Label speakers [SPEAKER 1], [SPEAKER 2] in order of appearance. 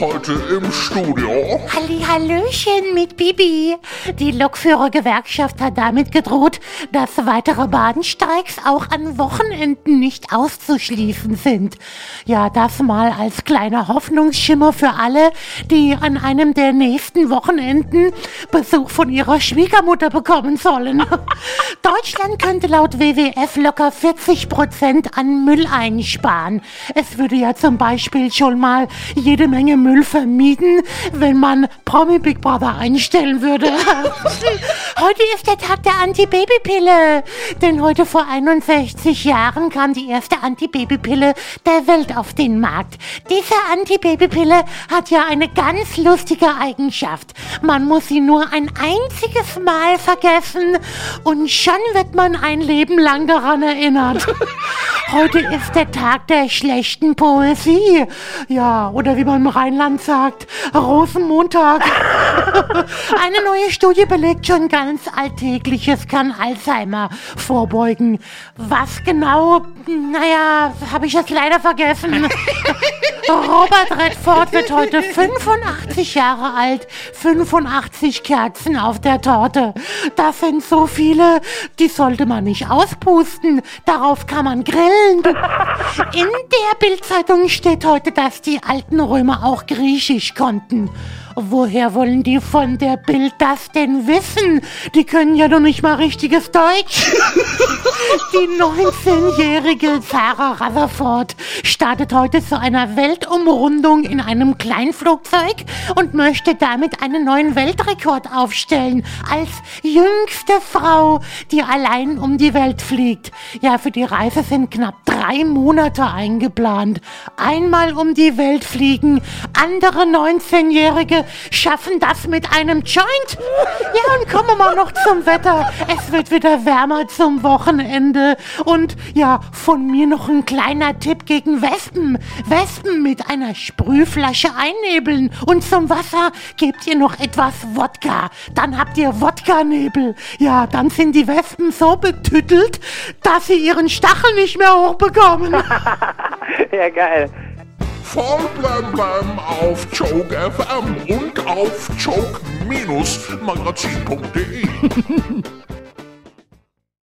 [SPEAKER 1] Heute im Studio.
[SPEAKER 2] Hallöchen mit Bibi. Die Lokführergewerkschaft hat damit gedroht, dass weitere Bahnstreiks auch an Wochenenden nicht auszuschließen sind. Ja, das mal als kleiner Hoffnungsschimmer für alle, die an einem der nächsten Wochenenden Besuch von ihrer Schwiegermutter bekommen sollen. Deutschland könnte laut WWF locker 40 Prozent an Müll einsparen. Es würde ja zum Beispiel schon mal jede Menge Müll vermieden, wenn man Promi Big Brother einstellen würde. heute ist der Tag der Antibabypille. Denn heute vor 61 Jahren kam die erste Antibabypille der Welt auf den Markt. Diese Antibabypille hat ja eine ganz lustige Eigenschaft. Man muss sie nur ein einziges Mal vergessen und schon wird man ein Leben lang daran erinnert. Heute ist der Tag der schlechten Poesie. Ja, oder wie man im Rheinland sagt, Rosenmontag. Eine neue Studie belegt schon ganz Alltägliches kann Alzheimer vorbeugen. Was genau? Naja, habe ich jetzt leider vergessen. Robert Redford wird heute 85 Jahre alt. 85 Kerzen auf der Torte. Das sind so viele, die sollte man nicht auspusten. Darauf kann man grillen. In der Bildzeitung steht heute, dass die alten Römer auch Griechisch konnten. Woher wollen die von der Bild das denn wissen? Die können ja noch nicht mal richtiges Deutsch. Die 19-jährige Sarah Rutherford startet heute zu einer Weltumrundung in einem Kleinflugzeug und möchte damit einen neuen Weltrekord aufstellen. Als jüngste Frau, die allein um die Welt fliegt. Ja, für die Reise sind knapp drei Monate eingeplant. Einmal um die Welt fliegen, andere 19-Jährige schaffen das mit einem Joint. Ja, und kommen wir mal noch zum Wetter. Es wird wieder wärmer zum Wochenende. Und ja, von mir noch ein kleiner Tipp gegen Wespen. Wespen mit einer Sprühflasche einnebeln. Und zum Wasser gebt ihr noch etwas Wodka. Dann habt ihr Wodka-Nebel. Ja, dann sind die Wespen so betüttelt, dass sie ihren Stachel nicht mehr hochbekommen.
[SPEAKER 3] ja, geil.
[SPEAKER 1] Voll blem blem auf Joke FM und auf joke-magazin.de.